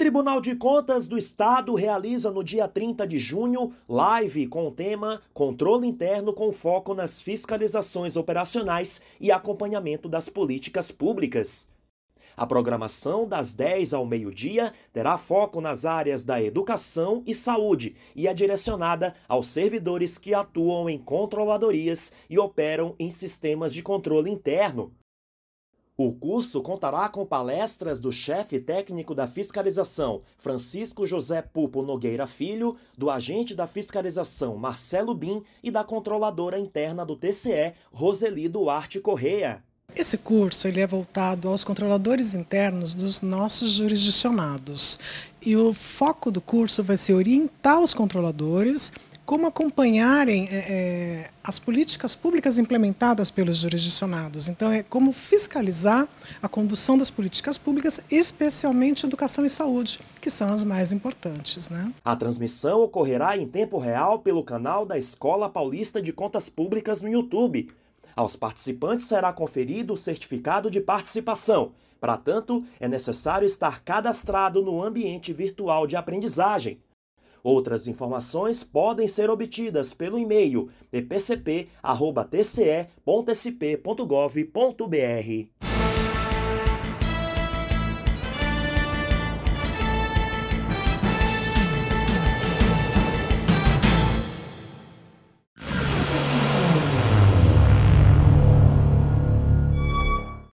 Tribunal de Contas do Estado realiza no dia 30 de junho live com o tema Controle Interno com foco nas fiscalizações operacionais e acompanhamento das políticas públicas. A programação das 10 ao meio-dia terá foco nas áreas da educação e saúde e é direcionada aos servidores que atuam em controladorias e operam em sistemas de controle interno. O curso contará com palestras do chefe técnico da fiscalização, Francisco José Pupo Nogueira Filho, do agente da fiscalização, Marcelo Bim, e da controladora interna do TCE, Roseli Duarte Correia. Esse curso ele é voltado aos controladores internos dos nossos jurisdicionados. E o foco do curso vai ser orientar os controladores como acompanharem é, é, as políticas públicas implementadas pelos jurisdicionados. Então, é como fiscalizar a condução das políticas públicas, especialmente educação e saúde, que são as mais importantes. Né? A transmissão ocorrerá em tempo real pelo canal da Escola Paulista de Contas Públicas no YouTube. Aos participantes será conferido o certificado de participação. Para tanto, é necessário estar cadastrado no ambiente virtual de aprendizagem. Outras informações podem ser obtidas pelo e-mail epcp.tce.sp.gov.br.